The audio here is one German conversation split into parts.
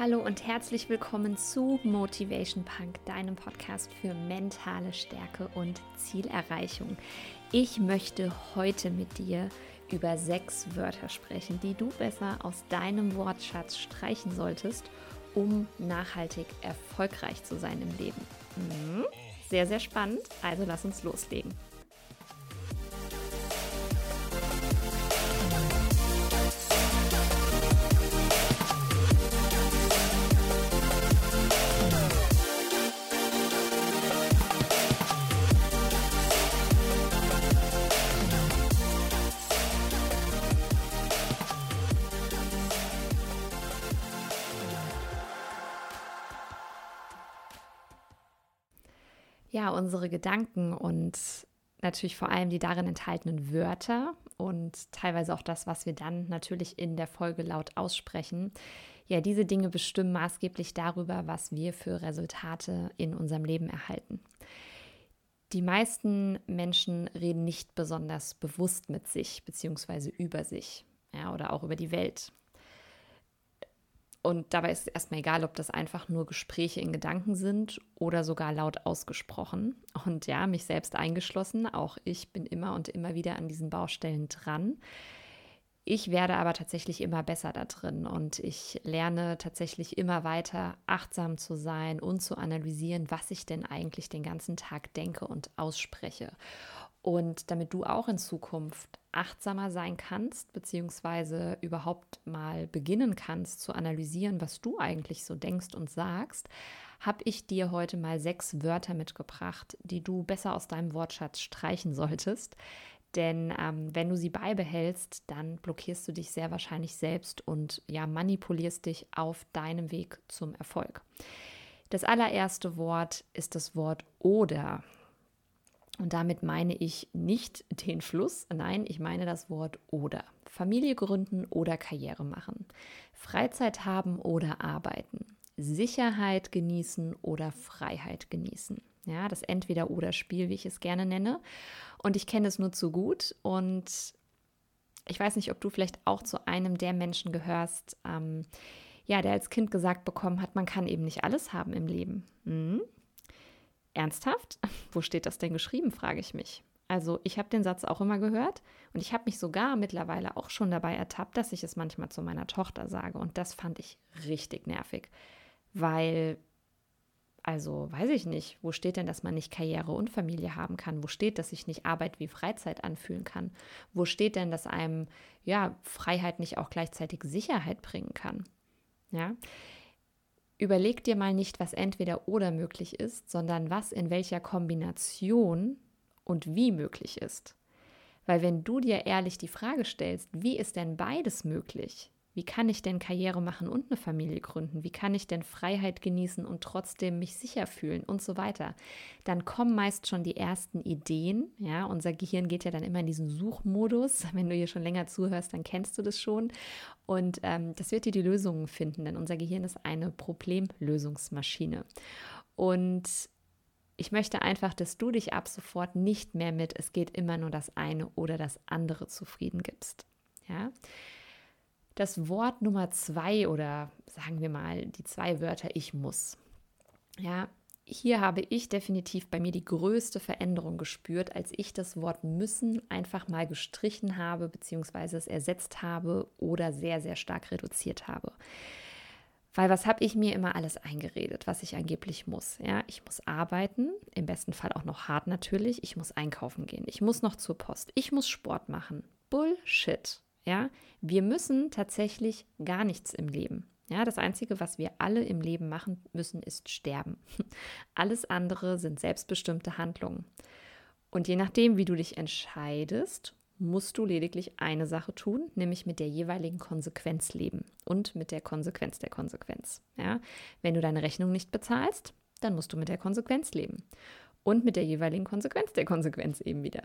Hallo und herzlich willkommen zu Motivation Punk, deinem Podcast für mentale Stärke und Zielerreichung. Ich möchte heute mit dir über sechs Wörter sprechen, die du besser aus deinem Wortschatz streichen solltest, um nachhaltig erfolgreich zu sein im Leben. Mhm. Sehr, sehr spannend, also lass uns loslegen. Unsere Gedanken und natürlich vor allem die darin enthaltenen Wörter und teilweise auch das, was wir dann natürlich in der Folge laut aussprechen. Ja, diese Dinge bestimmen maßgeblich darüber, was wir für Resultate in unserem Leben erhalten. Die meisten Menschen reden nicht besonders bewusst mit sich bzw. über sich ja, oder auch über die Welt. Und dabei ist es erstmal egal, ob das einfach nur Gespräche in Gedanken sind oder sogar laut ausgesprochen. Und ja, mich selbst eingeschlossen, auch ich bin immer und immer wieder an diesen Baustellen dran. Ich werde aber tatsächlich immer besser da drin und ich lerne tatsächlich immer weiter achtsam zu sein und zu analysieren, was ich denn eigentlich den ganzen Tag denke und ausspreche. Und damit du auch in Zukunft achtsamer sein kannst, beziehungsweise überhaupt mal beginnen kannst zu analysieren, was du eigentlich so denkst und sagst, habe ich dir heute mal sechs Wörter mitgebracht, die du besser aus deinem Wortschatz streichen solltest. Denn ähm, wenn du sie beibehältst, dann blockierst du dich sehr wahrscheinlich selbst und ja, manipulierst dich auf deinem Weg zum Erfolg. Das allererste Wort ist das Wort oder. Und damit meine ich nicht den Fluss, nein, ich meine das Wort oder. Familie gründen oder Karriere machen. Freizeit haben oder arbeiten. Sicherheit genießen oder Freiheit genießen. Ja, das Entweder-Oder-Spiel, wie ich es gerne nenne. Und ich kenne es nur zu gut. Und ich weiß nicht, ob du vielleicht auch zu einem der Menschen gehörst, ähm, ja, der als Kind gesagt bekommen hat, man kann eben nicht alles haben im Leben. Hm? Ernsthaft? Wo steht das denn geschrieben, frage ich mich. Also ich habe den Satz auch immer gehört und ich habe mich sogar mittlerweile auch schon dabei ertappt, dass ich es manchmal zu meiner Tochter sage. Und das fand ich richtig nervig, weil, also weiß ich nicht, wo steht denn, dass man nicht Karriere und Familie haben kann? Wo steht, dass sich nicht Arbeit wie Freizeit anfühlen kann? Wo steht denn, dass einem ja Freiheit nicht auch gleichzeitig Sicherheit bringen kann? Ja, Überleg dir mal nicht, was entweder oder möglich ist, sondern was in welcher Kombination und wie möglich ist. Weil wenn du dir ehrlich die Frage stellst, wie ist denn beides möglich, wie kann ich denn Karriere machen und eine Familie gründen? Wie kann ich denn Freiheit genießen und trotzdem mich sicher fühlen und so weiter? Dann kommen meist schon die ersten Ideen. Ja, unser Gehirn geht ja dann immer in diesen Suchmodus. Wenn du hier schon länger zuhörst, dann kennst du das schon. Und ähm, das wird dir die Lösungen finden, denn unser Gehirn ist eine Problemlösungsmaschine. Und ich möchte einfach, dass du dich ab sofort nicht mehr mit, es geht immer nur das eine oder das andere zufrieden gibst. Ja das Wort Nummer zwei oder sagen wir mal die zwei Wörter ich muss. Ja, hier habe ich definitiv bei mir die größte Veränderung gespürt, als ich das Wort müssen einfach mal gestrichen habe, beziehungsweise es ersetzt habe oder sehr, sehr stark reduziert habe. Weil was habe ich mir immer alles eingeredet, was ich angeblich muss? Ja, ich muss arbeiten, im besten Fall auch noch hart natürlich. Ich muss einkaufen gehen. Ich muss noch zur Post. Ich muss Sport machen. Bullshit. Ja, wir müssen tatsächlich gar nichts im Leben. Ja, das Einzige, was wir alle im Leben machen müssen, ist sterben. Alles andere sind selbstbestimmte Handlungen. Und je nachdem, wie du dich entscheidest, musst du lediglich eine Sache tun, nämlich mit der jeweiligen Konsequenz leben und mit der Konsequenz der Konsequenz. Ja, wenn du deine Rechnung nicht bezahlst, dann musst du mit der Konsequenz leben und mit der jeweiligen Konsequenz der Konsequenz eben wieder.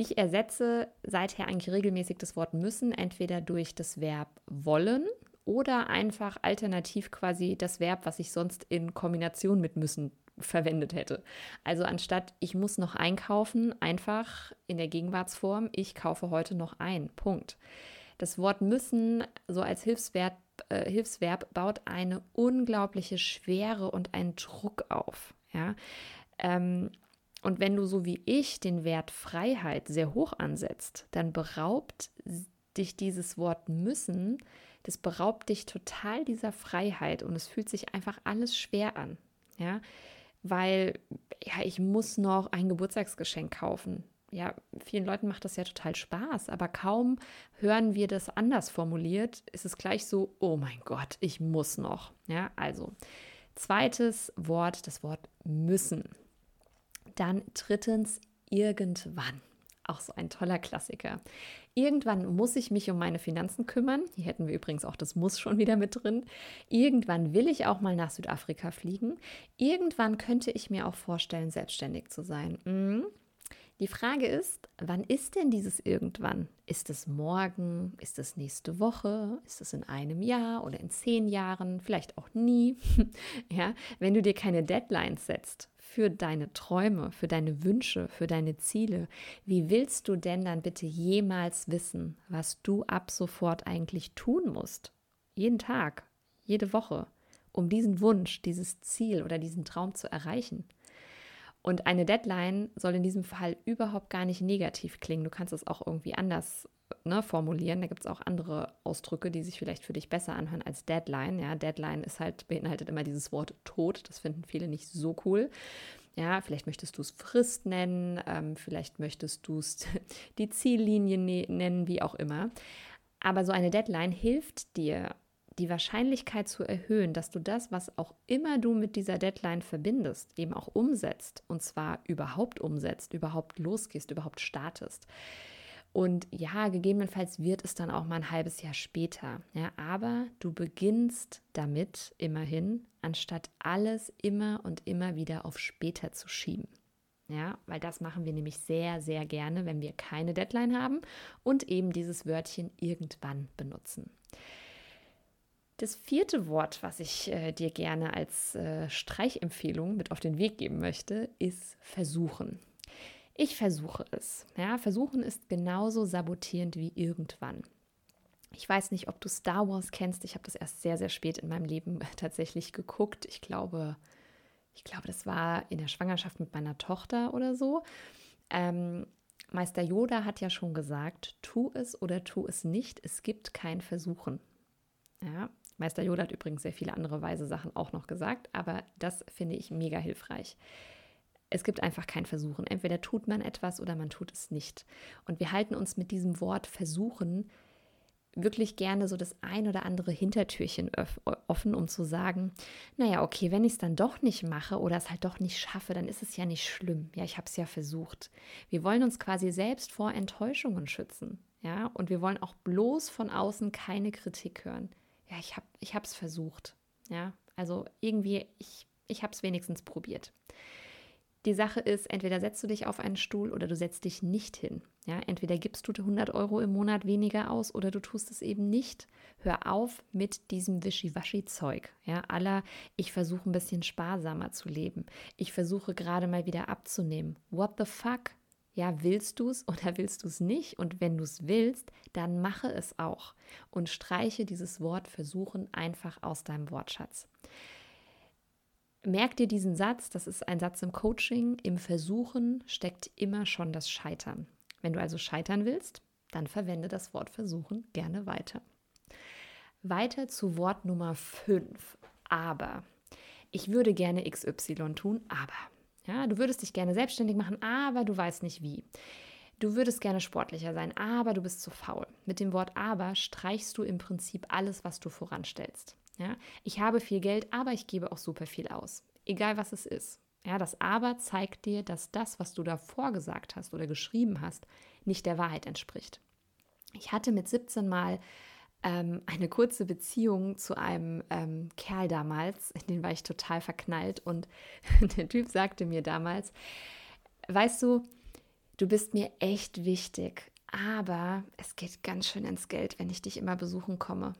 Ich ersetze seither eigentlich regelmäßig das Wort müssen, entweder durch das Verb wollen oder einfach alternativ quasi das Verb, was ich sonst in Kombination mit müssen verwendet hätte. Also anstatt ich muss noch einkaufen, einfach in der Gegenwartsform, ich kaufe heute noch ein. Punkt. Das Wort müssen, so als Hilfsverb, äh, Hilfsverb, baut eine unglaubliche Schwere und einen Druck auf. Ja? Ähm, und wenn du so wie ich den Wert Freiheit sehr hoch ansetzt, dann beraubt dich dieses Wort müssen, das beraubt dich total dieser Freiheit und es fühlt sich einfach alles schwer an. Ja, weil ja, ich muss noch ein Geburtstagsgeschenk kaufen. Ja, vielen Leuten macht das ja total Spaß, aber kaum hören wir das anders formuliert, ist es gleich so, oh mein Gott, ich muss noch. Ja, also zweites Wort, das Wort müssen. Dann drittens irgendwann. Auch so ein toller Klassiker. Irgendwann muss ich mich um meine Finanzen kümmern. Hier hätten wir übrigens auch das Muss schon wieder mit drin. Irgendwann will ich auch mal nach Südafrika fliegen. Irgendwann könnte ich mir auch vorstellen, selbstständig zu sein. Mhm. Die Frage ist, wann ist denn dieses irgendwann? Ist es morgen? Ist es nächste Woche? Ist es in einem Jahr oder in zehn Jahren? Vielleicht auch nie. ja, wenn du dir keine Deadlines setzt für deine Träume, für deine Wünsche, für deine Ziele, wie willst du denn dann bitte jemals wissen, was du ab sofort eigentlich tun musst? Jeden Tag, jede Woche, um diesen Wunsch, dieses Ziel oder diesen Traum zu erreichen. Und eine Deadline soll in diesem Fall überhaupt gar nicht negativ klingen. Du kannst es auch irgendwie anders ne, formulieren. Da gibt es auch andere Ausdrücke, die sich vielleicht für dich besser anhören als Deadline. Ja, Deadline ist halt, beinhaltet immer dieses Wort Tod. Das finden viele nicht so cool. Ja, vielleicht möchtest du es Frist nennen, ähm, vielleicht möchtest du es die Ziellinie ne nennen, wie auch immer. Aber so eine Deadline hilft dir, die Wahrscheinlichkeit zu erhöhen, dass du das, was auch immer du mit dieser Deadline verbindest, eben auch umsetzt und zwar überhaupt umsetzt, überhaupt losgehst, überhaupt startest. Und ja, gegebenenfalls wird es dann auch mal ein halbes Jahr später. Ja, aber du beginnst damit immerhin, anstatt alles immer und immer wieder auf später zu schieben. Ja, weil das machen wir nämlich sehr, sehr gerne, wenn wir keine Deadline haben und eben dieses Wörtchen irgendwann benutzen. Das vierte Wort, was ich äh, dir gerne als äh, Streichempfehlung mit auf den Weg geben möchte, ist versuchen. Ich versuche es. Ja, versuchen ist genauso sabotierend wie irgendwann. Ich weiß nicht, ob du Star Wars kennst. Ich habe das erst sehr, sehr spät in meinem Leben tatsächlich geguckt. Ich glaube, ich glaube, das war in der Schwangerschaft mit meiner Tochter oder so. Ähm, Meister Yoda hat ja schon gesagt, tu es oder tu es nicht. Es gibt kein Versuchen. Ja, Meister Yoda hat übrigens sehr viele andere weise Sachen auch noch gesagt, aber das finde ich mega hilfreich. Es gibt einfach kein Versuchen. Entweder tut man etwas oder man tut es nicht. Und wir halten uns mit diesem Wort versuchen wirklich gerne so das ein oder andere Hintertürchen offen, um zu sagen, naja, okay, wenn ich es dann doch nicht mache oder es halt doch nicht schaffe, dann ist es ja nicht schlimm. Ja, ich habe es ja versucht. Wir wollen uns quasi selbst vor Enttäuschungen schützen. Ja, und wir wollen auch bloß von außen keine Kritik hören ja, ich habe ich es versucht. Ja, also irgendwie, ich, ich habe es wenigstens probiert. Die Sache ist, entweder setzt du dich auf einen Stuhl oder du setzt dich nicht hin. Ja, entweder gibst du 100 Euro im Monat weniger aus oder du tust es eben nicht. Hör auf mit diesem Wischiwaschi-Zeug. Ja, aller, ich versuche ein bisschen sparsamer zu leben. Ich versuche gerade mal wieder abzunehmen. What the fuck? Ja, willst du es oder willst du es nicht? Und wenn du es willst, dann mache es auch und streiche dieses Wort versuchen einfach aus deinem Wortschatz. Merk dir diesen Satz, das ist ein Satz im Coaching, im Versuchen steckt immer schon das Scheitern. Wenn du also scheitern willst, dann verwende das Wort versuchen gerne weiter. Weiter zu Wort Nummer 5. Aber. Ich würde gerne XY tun, aber. Ja, du würdest dich gerne selbstständig machen, aber du weißt nicht wie. Du würdest gerne sportlicher sein, aber du bist zu faul. Mit dem Wort aber streichst du im Prinzip alles, was du voranstellst. Ja, ich habe viel Geld, aber ich gebe auch super viel aus. Egal was es ist. Ja, das aber zeigt dir, dass das, was du davor gesagt hast oder geschrieben hast, nicht der Wahrheit entspricht. Ich hatte mit 17 mal ähm, eine kurze Beziehung zu einem ähm, Kerl damals, in den war ich total verknallt und der Typ sagte mir damals, weißt du, du bist mir echt wichtig, aber es geht ganz schön ins Geld, wenn ich dich immer besuchen komme,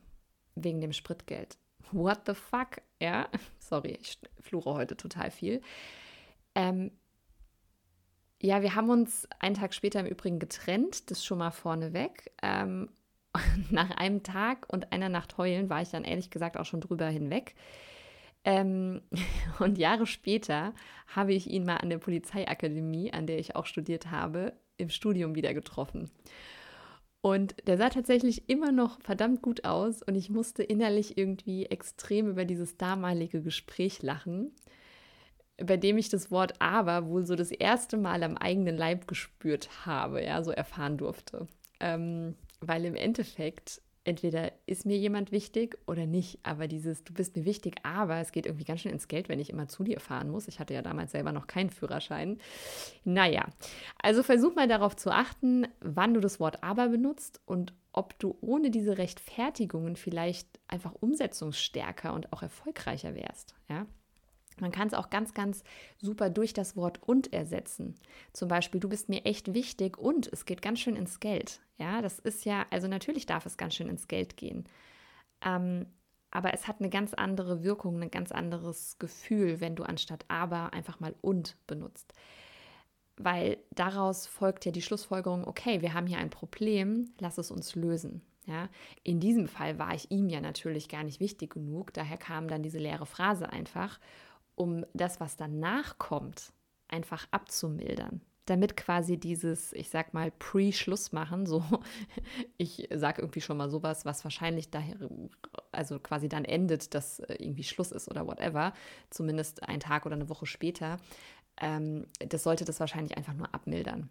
wegen dem Spritgeld. What the fuck? Ja, sorry, ich fluche heute total viel. Ähm, ja, wir haben uns einen Tag später im Übrigen getrennt, das schon mal vorneweg. Ähm, nach einem Tag und einer Nacht heulen war ich dann ehrlich gesagt auch schon drüber hinweg. Ähm, und Jahre später habe ich ihn mal an der Polizeiakademie, an der ich auch studiert habe, im Studium wieder getroffen. Und der sah tatsächlich immer noch verdammt gut aus und ich musste innerlich irgendwie extrem über dieses damalige Gespräch lachen, bei dem ich das Wort aber wohl so das erste Mal am eigenen Leib gespürt habe, ja, so erfahren durfte. Ähm, weil im Endeffekt entweder ist mir jemand wichtig oder nicht, aber dieses, du bist mir wichtig, aber es geht irgendwie ganz schön ins Geld, wenn ich immer zu dir fahren muss. Ich hatte ja damals selber noch keinen Führerschein. Naja, also versuch mal darauf zu achten, wann du das Wort aber benutzt und ob du ohne diese Rechtfertigungen vielleicht einfach umsetzungsstärker und auch erfolgreicher wärst. Ja? Man kann es auch ganz, ganz super durch das Wort und ersetzen. Zum Beispiel, du bist mir echt wichtig und es geht ganz schön ins Geld. Ja, das ist ja, also natürlich darf es ganz schön ins Geld gehen. Ähm, aber es hat eine ganz andere Wirkung, ein ganz anderes Gefühl, wenn du anstatt aber einfach mal und benutzt. Weil daraus folgt ja die Schlussfolgerung, okay, wir haben hier ein Problem, lass es uns lösen. Ja, in diesem Fall war ich ihm ja natürlich gar nicht wichtig genug, daher kam dann diese leere Phrase einfach um das, was danach kommt, einfach abzumildern. Damit quasi dieses, ich sag mal, Pre-Schluss machen, so, ich sage irgendwie schon mal sowas, was wahrscheinlich daher, also quasi dann endet, dass äh, irgendwie Schluss ist oder whatever, zumindest einen Tag oder eine Woche später, ähm, das sollte das wahrscheinlich einfach nur abmildern.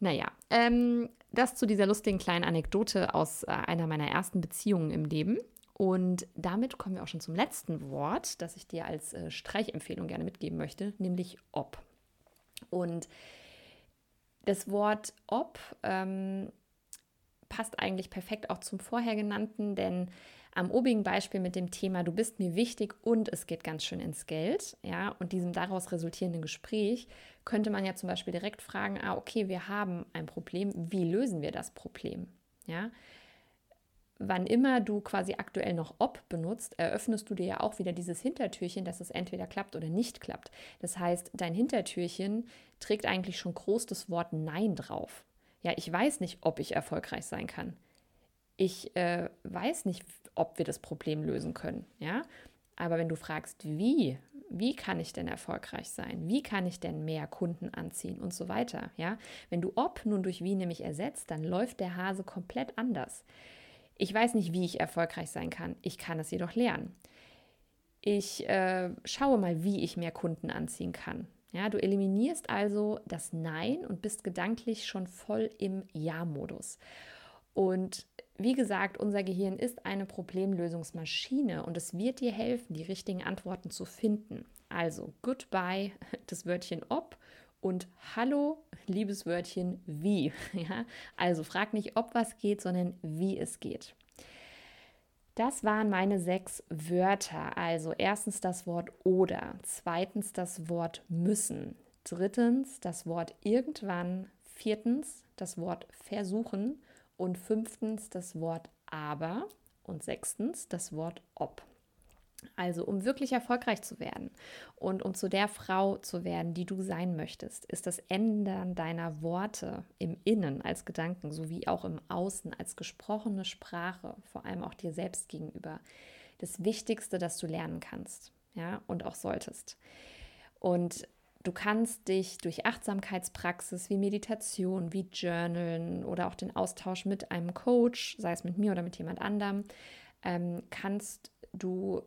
Naja, ähm, das zu dieser lustigen kleinen Anekdote aus äh, einer meiner ersten Beziehungen im Leben. Und damit kommen wir auch schon zum letzten Wort, das ich dir als äh, Streichempfehlung gerne mitgeben möchte, nämlich ob. Und das Wort ob ähm, passt eigentlich perfekt auch zum vorher genannten, denn am obigen Beispiel mit dem Thema, du bist mir wichtig und es geht ganz schön ins Geld, ja, und diesem daraus resultierenden Gespräch, könnte man ja zum Beispiel direkt fragen, ah, okay, wir haben ein Problem, wie lösen wir das Problem? Ja, wann immer du quasi aktuell noch ob benutzt, eröffnest du dir ja auch wieder dieses Hintertürchen, dass es entweder klappt oder nicht klappt. Das heißt, dein Hintertürchen trägt eigentlich schon groß das Wort Nein drauf. Ja, ich weiß nicht, ob ich erfolgreich sein kann. Ich äh, weiß nicht, ob wir das Problem lösen können. Ja, aber wenn du fragst, wie, wie kann ich denn erfolgreich sein? Wie kann ich denn mehr Kunden anziehen und so weiter? Ja, wenn du ob nun durch wie nämlich ersetzt, dann läuft der Hase komplett anders. Ich weiß nicht, wie ich erfolgreich sein kann. Ich kann es jedoch lernen. Ich äh, schaue mal, wie ich mehr Kunden anziehen kann. Ja, du eliminierst also das Nein und bist gedanklich schon voll im Ja-Modus. Und wie gesagt, unser Gehirn ist eine Problemlösungsmaschine und es wird dir helfen, die richtigen Antworten zu finden. Also, goodbye, das Wörtchen ob und Hallo, liebes Wörtchen, wie. Ja? Also frag nicht, ob was geht, sondern wie es geht. Das waren meine sechs Wörter. Also erstens das Wort oder, zweitens das Wort müssen, drittens das Wort irgendwann, viertens das Wort versuchen und fünftens das Wort aber und sechstens das Wort ob. Also, um wirklich erfolgreich zu werden und um zu der Frau zu werden, die du sein möchtest, ist das Ändern deiner Worte im Innen als Gedanken sowie auch im Außen als gesprochene Sprache, vor allem auch dir selbst gegenüber, das Wichtigste, das du lernen kannst, ja, und auch solltest. Und du kannst dich durch Achtsamkeitspraxis wie Meditation, wie Journalen oder auch den Austausch mit einem Coach, sei es mit mir oder mit jemand anderem, ähm, kannst du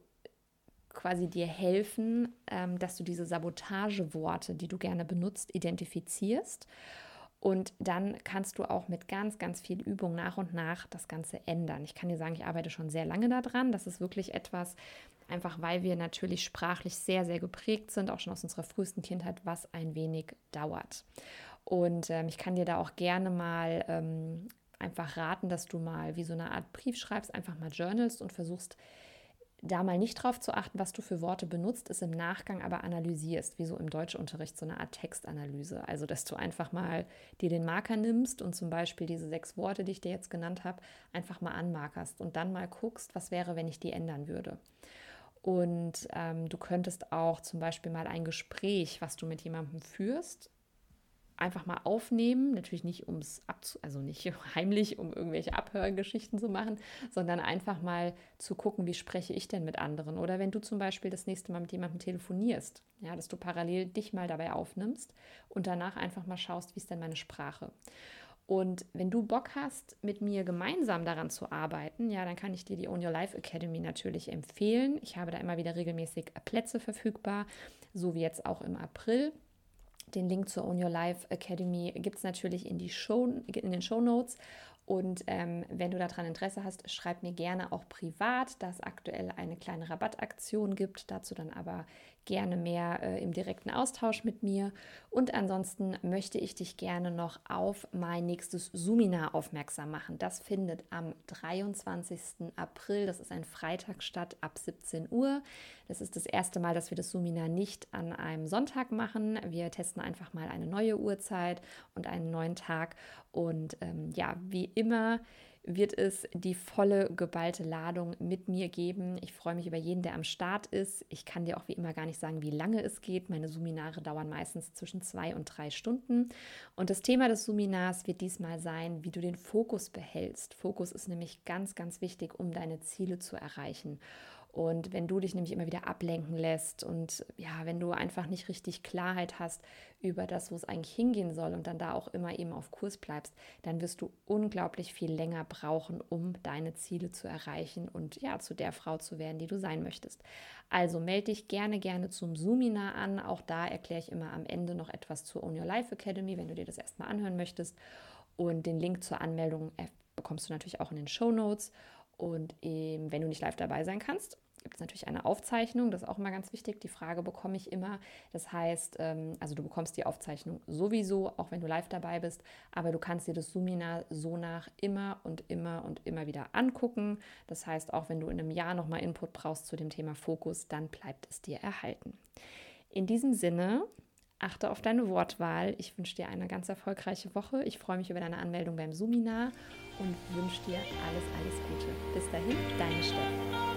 quasi dir helfen, ähm, dass du diese Sabotageworte, die du gerne benutzt, identifizierst. Und dann kannst du auch mit ganz, ganz viel Übung nach und nach das Ganze ändern. Ich kann dir sagen, ich arbeite schon sehr lange daran. Das ist wirklich etwas, einfach weil wir natürlich sprachlich sehr, sehr geprägt sind, auch schon aus unserer frühesten Kindheit, was ein wenig dauert. Und ähm, ich kann dir da auch gerne mal ähm, einfach raten, dass du mal wie so eine Art Brief schreibst, einfach mal journalst und versuchst, da mal nicht drauf zu achten, was du für Worte benutzt, es im Nachgang aber analysierst, wie so im Deutschunterricht so eine Art Textanalyse. Also, dass du einfach mal dir den Marker nimmst und zum Beispiel diese sechs Worte, die ich dir jetzt genannt habe, einfach mal anmarkerst und dann mal guckst, was wäre, wenn ich die ändern würde. Und ähm, du könntest auch zum Beispiel mal ein Gespräch, was du mit jemandem führst, einfach mal aufnehmen, natürlich nicht ums abzu also nicht heimlich, um irgendwelche Abhörgeschichten zu machen, sondern einfach mal zu gucken, wie spreche ich denn mit anderen oder wenn du zum Beispiel das nächste Mal mit jemandem telefonierst, ja, dass du parallel dich mal dabei aufnimmst und danach einfach mal schaust, wie ist denn meine Sprache. Und wenn du Bock hast, mit mir gemeinsam daran zu arbeiten, ja, dann kann ich dir die Own Your Life Academy natürlich empfehlen. Ich habe da immer wieder regelmäßig Plätze verfügbar, so wie jetzt auch im April. Den Link zur Own Your Life Academy gibt es natürlich in, die Show, in den Show Notes. Und ähm, wenn du daran Interesse hast, schreib mir gerne auch privat, dass es aktuell eine kleine Rabattaktion gibt. Dazu dann aber gerne mehr äh, im direkten Austausch mit mir. Und ansonsten möchte ich dich gerne noch auf mein nächstes Suminar aufmerksam machen. Das findet am 23. April, das ist ein Freitag statt, ab 17 Uhr. Das ist das erste Mal, dass wir das Suminar nicht an einem Sonntag machen. Wir testen einfach mal eine neue Uhrzeit und einen neuen Tag. Und ähm, ja, wie immer wird es die volle geballte Ladung mit mir geben. Ich freue mich über jeden, der am Start ist. Ich kann dir auch wie immer gar nicht sagen, wie lange es geht. Meine Seminare dauern meistens zwischen zwei und drei Stunden. Und das Thema des Seminars wird diesmal sein, wie du den Fokus behältst. Fokus ist nämlich ganz, ganz wichtig, um deine Ziele zu erreichen. Und wenn du dich nämlich immer wieder ablenken lässt und ja, wenn du einfach nicht richtig Klarheit hast über das, wo es eigentlich hingehen soll und dann da auch immer eben auf Kurs bleibst, dann wirst du unglaublich viel länger brauchen, um deine Ziele zu erreichen und ja, zu der Frau zu werden, die du sein möchtest. Also melde dich gerne, gerne zum Zoominar an. Auch da erkläre ich immer am Ende noch etwas zur Own Your Life Academy, wenn du dir das erstmal anhören möchtest. Und den Link zur Anmeldung äh, bekommst du natürlich auch in den Show Notes. Und ähm, wenn du nicht live dabei sein kannst, gibt es natürlich eine Aufzeichnung, das ist auch immer ganz wichtig. Die Frage bekomme ich immer. Das heißt, ähm, also du bekommst die Aufzeichnung sowieso, auch wenn du live dabei bist, aber du kannst dir das Seminar so nach immer und immer und immer wieder angucken. Das heißt, auch wenn du in einem Jahr nochmal Input brauchst zu dem Thema Fokus, dann bleibt es dir erhalten. In diesem Sinne, achte auf deine Wortwahl. Ich wünsche dir eine ganz erfolgreiche Woche. Ich freue mich über deine Anmeldung beim Seminar und wünsche dir alles, alles Gute. Bis dahin, deine Steffi.